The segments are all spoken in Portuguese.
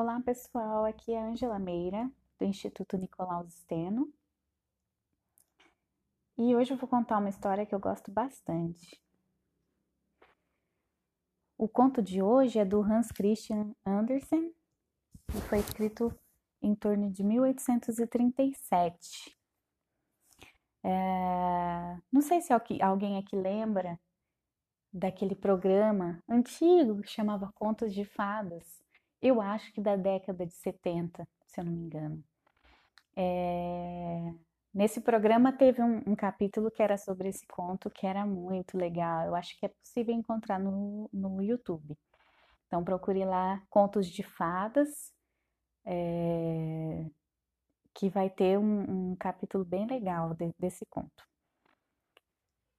Olá pessoal, aqui é a Angela Meira, do Instituto Nicolaus Steno. E hoje eu vou contar uma história que eu gosto bastante. O conto de hoje é do Hans Christian Andersen e foi escrito em torno de 1837. É... Não sei se alguém aqui lembra daquele programa antigo que chamava Contos de Fadas eu acho que da década de 70, se eu não me engano. É... Nesse programa teve um, um, capítulo que era sobre esse conto, que era muito legal. Eu acho que é possível encontrar no, no YouTube. Então procure lá Contos de Fadas, é... que vai ter um, um capítulo bem legal de, desse conto.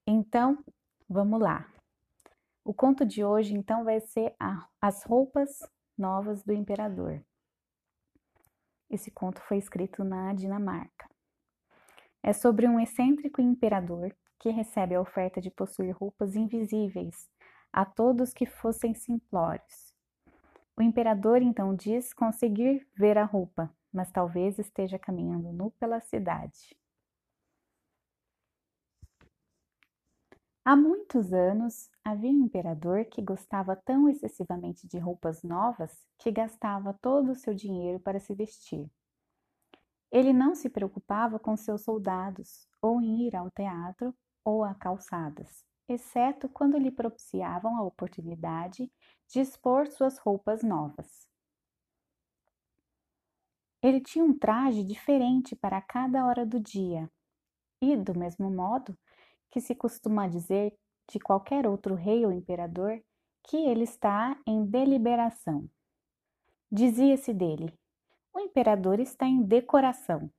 Então, vamos lá. O conto de hoje, então, vai ser a, As Roupas Novas do Imperador. Esse conto foi escrito na Dinamarca. É sobre um excêntrico imperador que recebe a oferta de possuir roupas invisíveis a todos que fossem simplórios. O imperador então diz conseguir ver a roupa, mas talvez esteja caminhando nu pela cidade. Há muitos anos havia um imperador que gostava tão excessivamente de roupas novas que gastava todo o seu dinheiro para se vestir. Ele não se preocupava com seus soldados, ou em ir ao teatro ou a calçadas, exceto quando lhe propiciavam a oportunidade de expor suas roupas novas. Ele tinha um traje diferente para cada hora do dia, e, do mesmo modo, que se costuma dizer de qualquer outro rei ou imperador que ele está em deliberação. Dizia-se dele: o imperador está em decoração.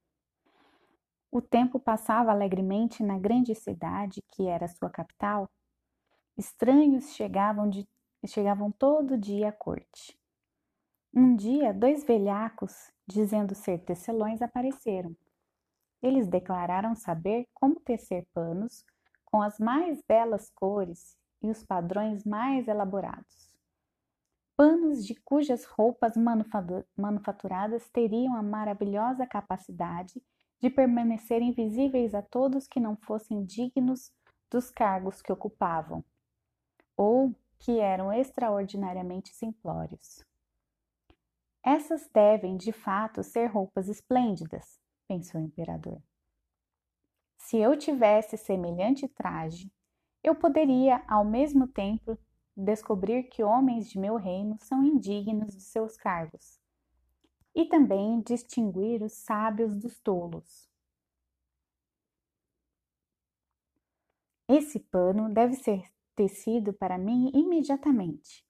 O tempo passava alegremente na grande cidade que era sua capital. Estranhos chegavam, de, chegavam todo dia à corte. Um dia, dois velhacos, dizendo ser tecelões, apareceram. Eles declararam saber como tecer panos com as mais belas cores e os padrões mais elaborados. Panos de cujas roupas manufaturadas teriam a maravilhosa capacidade de permanecer invisíveis a todos que não fossem dignos dos cargos que ocupavam, ou que eram extraordinariamente simplórios. Essas devem, de fato, ser roupas esplêndidas, pensou o imperador. Se eu tivesse semelhante traje, eu poderia, ao mesmo tempo, descobrir que homens de meu reino são indignos de seus cargos, e também distinguir os sábios dos tolos. Esse pano deve ser tecido para mim imediatamente.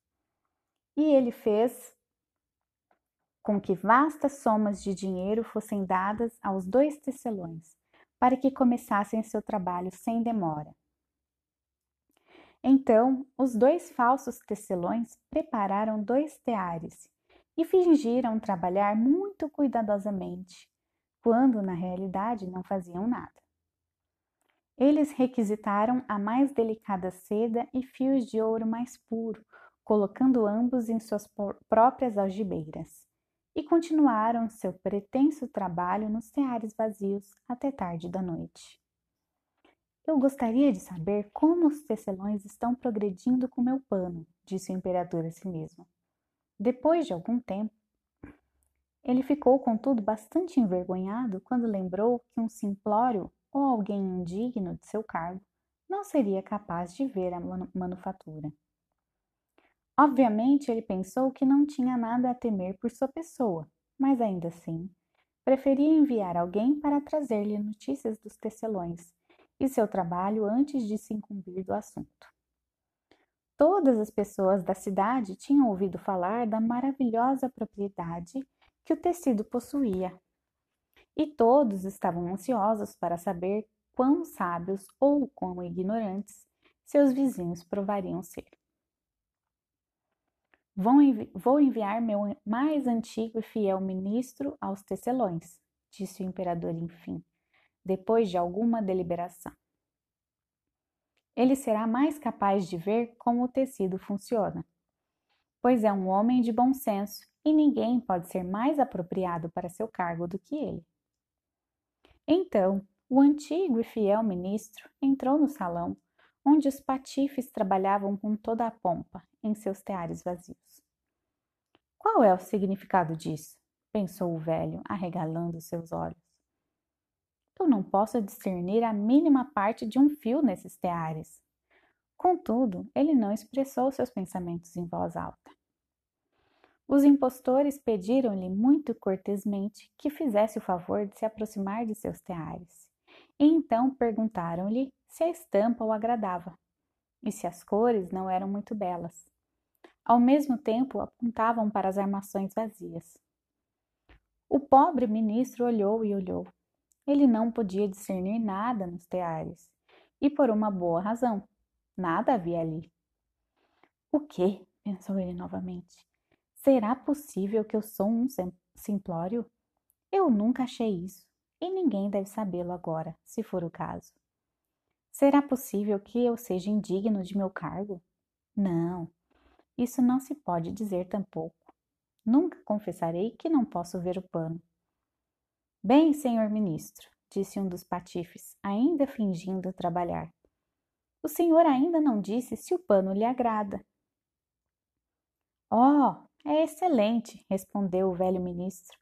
E ele fez com que vastas somas de dinheiro fossem dadas aos dois tecelões, para que começassem seu trabalho sem demora. Então, os dois falsos tecelões prepararam dois teares e fingiram trabalhar muito cuidadosamente, quando na realidade não faziam nada. Eles requisitaram a mais delicada seda e fios de ouro mais puro, colocando ambos em suas próprias algibeiras e continuaram seu pretenso trabalho nos teares vazios até tarde da noite. Eu gostaria de saber como os tecelões estão progredindo com meu pano, disse o imperador a si mesmo. Depois de algum tempo, ele ficou, contudo, bastante envergonhado quando lembrou que um simplório ou alguém indigno de seu cargo não seria capaz de ver a manufatura. Obviamente, ele pensou que não tinha nada a temer por sua pessoa, mas ainda assim, preferia enviar alguém para trazer-lhe notícias dos tecelões e seu trabalho antes de se incumbir do assunto. Todas as pessoas da cidade tinham ouvido falar da maravilhosa propriedade que o tecido possuía, e todos estavam ansiosos para saber quão sábios ou quão ignorantes seus vizinhos provariam ser. Vou enviar meu mais antigo e fiel ministro aos tecelões, disse o imperador enfim, depois de alguma deliberação. Ele será mais capaz de ver como o tecido funciona, pois é um homem de bom senso e ninguém pode ser mais apropriado para seu cargo do que ele. Então, o antigo e fiel ministro entrou no salão, onde os patifes trabalhavam com toda a pompa em seus teares vazios. Qual é o significado disso? pensou o velho, arregalando seus olhos. Eu não posso discernir a mínima parte de um fio nesses teares. Contudo, ele não expressou seus pensamentos em voz alta. Os impostores pediram-lhe muito cortesmente que fizesse o favor de se aproximar de seus teares, e então perguntaram-lhe se a estampa o agradava e se as cores não eram muito belas. Ao mesmo tempo, apontavam para as armações vazias. O pobre ministro olhou e olhou. Ele não podia discernir nada nos teares, e por uma boa razão. Nada havia ali. O quê? pensou ele novamente. Será possível que eu sou um simplório? Eu nunca achei isso, e ninguém deve sabê-lo agora, se for o caso. Será possível que eu seja indigno de meu cargo? Não, isso não se pode dizer tampouco. Nunca confessarei que não posso ver o pano. Bem, senhor ministro, disse um dos patifes, ainda fingindo trabalhar. O senhor ainda não disse se o pano lhe agrada. Oh, é excelente, respondeu o velho ministro,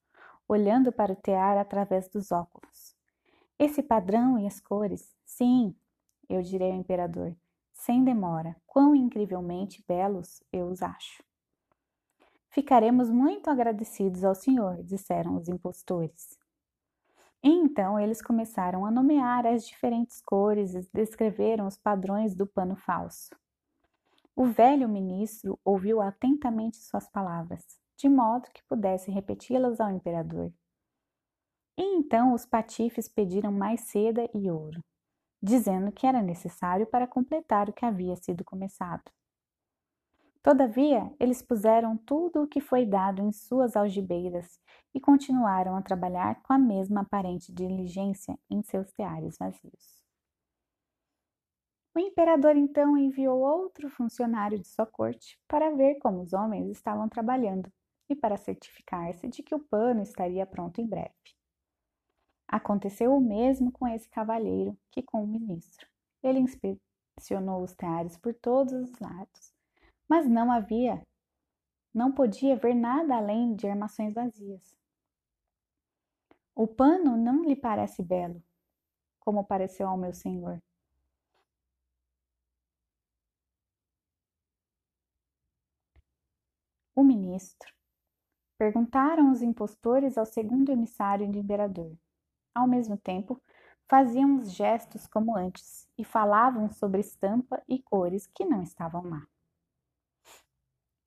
olhando para o tear através dos óculos. Esse padrão e as cores, sim, eu direi ao imperador, sem demora, quão incrivelmente belos eu os acho. Ficaremos muito agradecidos ao senhor, disseram os impostores. E então eles começaram a nomear as diferentes cores e descreveram os padrões do pano falso. O velho ministro ouviu atentamente suas palavras, de modo que pudesse repeti-las ao imperador. E então os patifes pediram mais seda e ouro dizendo que era necessário para completar o que havia sido começado. Todavia, eles puseram tudo o que foi dado em suas algibeiras e continuaram a trabalhar com a mesma aparente diligência em seus teares vazios. O imperador então enviou outro funcionário de sua corte para ver como os homens estavam trabalhando e para certificar-se de que o pano estaria pronto em breve. Aconteceu o mesmo com esse cavalheiro que com o ministro. Ele inspecionou os teares por todos os lados, mas não havia, não podia ver nada além de armações vazias. O pano não lhe parece belo, como pareceu ao meu senhor. O ministro. Perguntaram os impostores ao segundo emissário do imperador. Ao mesmo tempo, faziam os gestos como antes e falavam sobre estampa e cores que não estavam lá.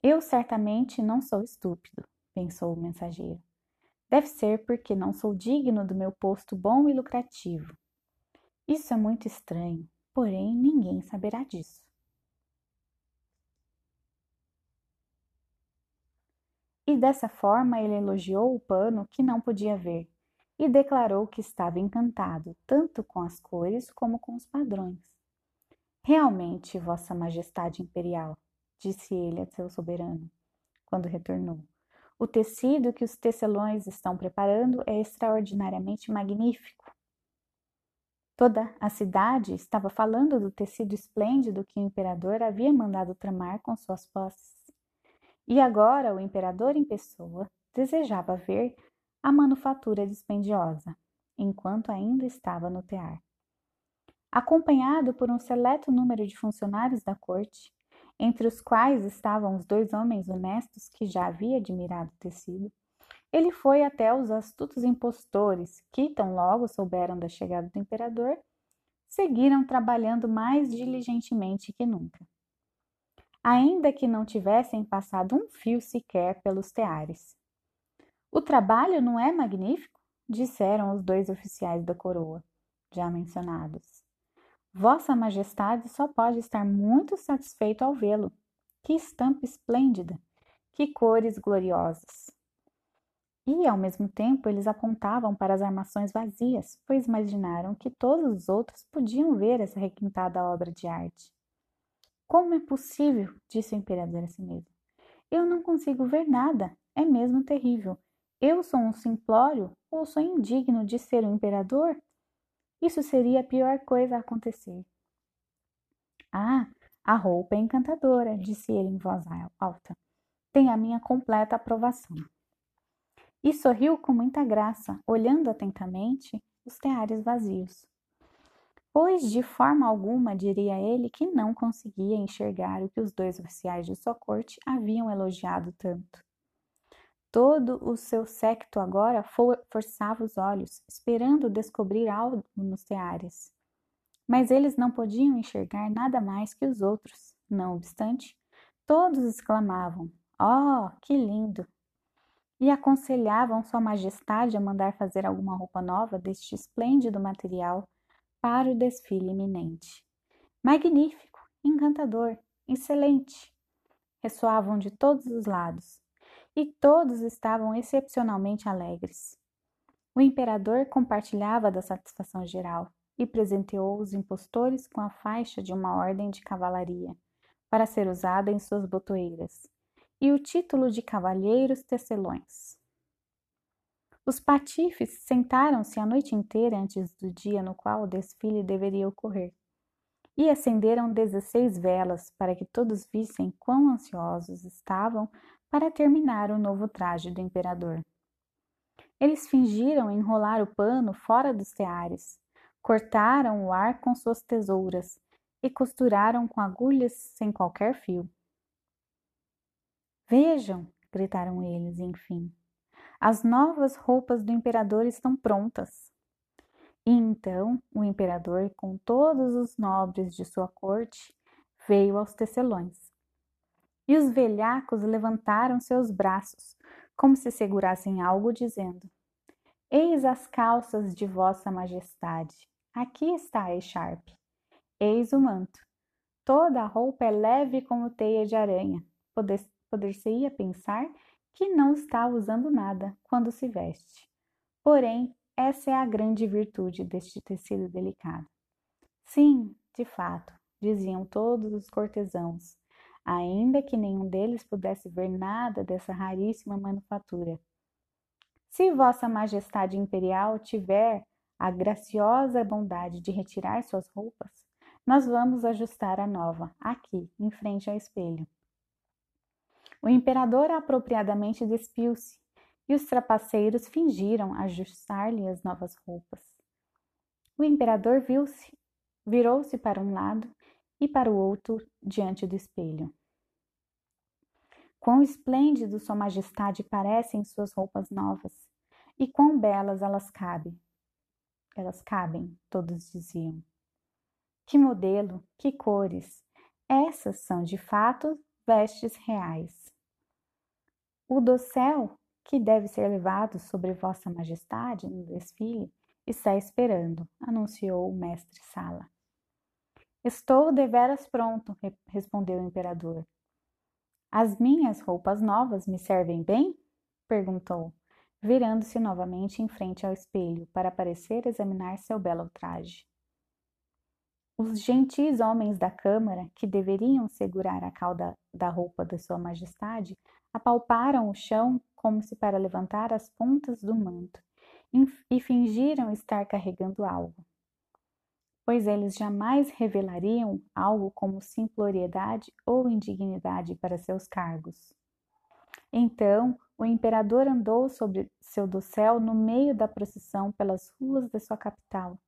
Eu certamente não sou estúpido, pensou o mensageiro. Deve ser porque não sou digno do meu posto bom e lucrativo. Isso é muito estranho, porém ninguém saberá disso. E dessa forma ele elogiou o pano que não podia ver, e declarou que estava encantado tanto com as cores como com os padrões. Realmente, Vossa Majestade Imperial, disse ele a seu soberano, quando retornou. O tecido que os tecelões estão preparando é extraordinariamente magnífico. Toda a cidade estava falando do tecido esplêndido que o imperador havia mandado tramar com suas posses. E agora o imperador em pessoa desejava ver a manufatura dispendiosa, enquanto ainda estava no tear. Acompanhado por um seleto número de funcionários da corte, entre os quais estavam os dois homens honestos que já havia admirado o tecido, ele foi até os astutos impostores, que, tão logo souberam da chegada do imperador, seguiram trabalhando mais diligentemente que nunca. Ainda que não tivessem passado um fio sequer pelos teares. O trabalho não é magnífico? disseram os dois oficiais da coroa, já mencionados. Vossa Majestade só pode estar muito satisfeito ao vê-lo. Que estampa esplêndida! Que cores gloriosas! E, ao mesmo tempo, eles apontavam para as armações vazias, pois imaginaram que todos os outros podiam ver essa requintada obra de arte. Como é possível? disse o imperador a si mesmo. Eu não consigo ver nada. É mesmo terrível. Eu sou um simplório ou sou indigno de ser um imperador? Isso seria a pior coisa a acontecer. Ah, a roupa é encantadora, disse ele em voz alta. Tem a minha completa aprovação. E sorriu com muita graça, olhando atentamente os teares vazios. Pois de forma alguma diria ele que não conseguia enxergar o que os dois oficiais de sua corte haviam elogiado tanto. Todo o seu séquito agora forçava os olhos, esperando descobrir algo nos teares. Mas eles não podiam enxergar nada mais que os outros. Não obstante, todos exclamavam: Oh, que lindo! E aconselhavam Sua Majestade a mandar fazer alguma roupa nova deste esplêndido material para o desfile iminente. Magnífico, encantador, excelente! ressoavam de todos os lados e todos estavam excepcionalmente alegres. O imperador compartilhava da satisfação geral e presenteou os impostores com a faixa de uma ordem de cavalaria, para ser usada em suas botoeiras, e o título de cavalheiros tecelões. Os patifes sentaram-se a noite inteira antes do dia no qual o desfile deveria ocorrer, e acenderam dezesseis velas para que todos vissem quão ansiosos estavam para terminar o novo traje do imperador. Eles fingiram enrolar o pano fora dos teares, cortaram o ar com suas tesouras e costuraram com agulhas sem qualquer fio. Vejam, gritaram eles, enfim, as novas roupas do imperador estão prontas. E então o imperador, com todos os nobres de sua corte, veio aos tecelões e os velhacos levantaram seus braços, como se segurassem algo, dizendo: Eis as calças de Vossa Majestade. Aqui está a echarpe. Eis o manto. Toda a roupa é leve como teia de aranha. Poder-se-ia pensar que não está usando nada quando se veste. Porém, essa é a grande virtude deste tecido delicado. Sim, de fato, diziam todos os cortesãos, ainda que nenhum deles pudesse ver nada dessa raríssima manufatura. Se Vossa Majestade Imperial tiver a graciosa bondade de retirar suas roupas, nós vamos ajustar a nova, aqui, em frente ao espelho. O imperador apropriadamente despiu-se e os trapaceiros fingiram ajustar-lhe as novas roupas. O imperador viu-se, virou-se para um lado e para o outro diante do espelho. Quão esplêndido Sua Majestade parece em suas roupas novas, e quão belas elas cabem. Elas cabem, todos diziam. Que modelo, que cores! Essas são, de fato, vestes reais. O dossel, que deve ser levado sobre Vossa Majestade no desfile, está esperando, anunciou o mestre Sala. Estou deveras pronto, respondeu o imperador. As minhas roupas novas me servem bem? perguntou, virando-se novamente em frente ao espelho para parecer examinar seu belo traje. Os gentis homens da Câmara, que deveriam segurar a cauda da roupa de Sua Majestade, apalparam o chão como se para levantar as pontas do manto e fingiram estar carregando algo pois eles jamais revelariam algo como simploriedade ou indignidade para seus cargos. Então, o imperador andou sobre seu dossel no meio da procissão pelas ruas de sua capital,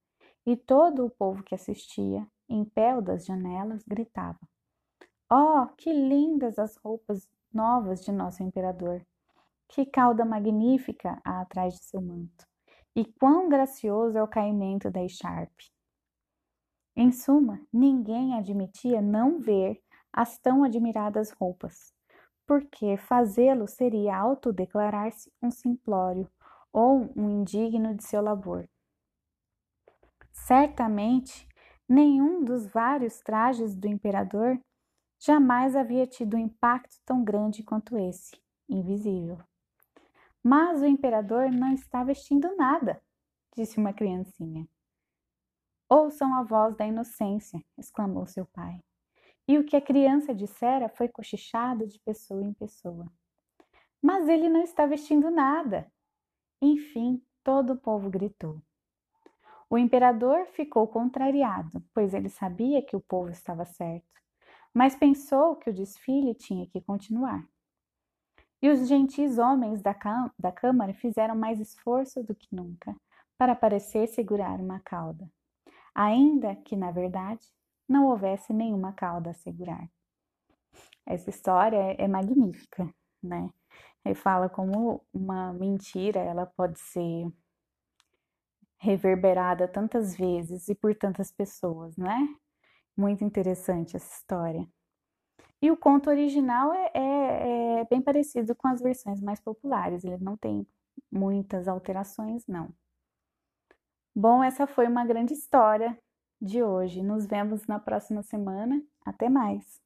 e todo o povo que assistia, em pé das janelas, gritava: Oh, que lindas as roupas novas de nosso imperador! Que cauda magnífica há atrás de seu manto! E quão gracioso é o caimento da echarpe! Em suma, ninguém admitia não ver as tão admiradas roupas, porque fazê-lo seria autodeclarar-se um simplório ou um indigno de seu labor. Certamente, nenhum dos vários trajes do imperador jamais havia tido um impacto tão grande quanto esse, invisível. Mas o imperador não está vestindo nada, disse uma criancinha. Ouçam a voz da inocência, exclamou seu pai. e o que a criança dissera foi cochichado de pessoa em pessoa. Mas ele não está vestindo nada. Enfim, todo o povo gritou. O imperador ficou contrariado, pois ele sabia que o povo estava certo, mas pensou que o desfile tinha que continuar. E os gentis homens da, da Câmara fizeram mais esforço do que nunca para parecer segurar uma cauda, ainda que, na verdade, não houvesse nenhuma cauda a segurar. Essa história é, é magnífica, né? Ele fala como uma mentira ela pode ser reverberada tantas vezes e por tantas pessoas, né? Muito interessante essa história. E o conto original é, é, é, bem parecido com as versões mais populares, ele não tem muitas alterações, não. Bom, essa foi uma grande história de hoje. Nos vemos na próxima semana. Até mais!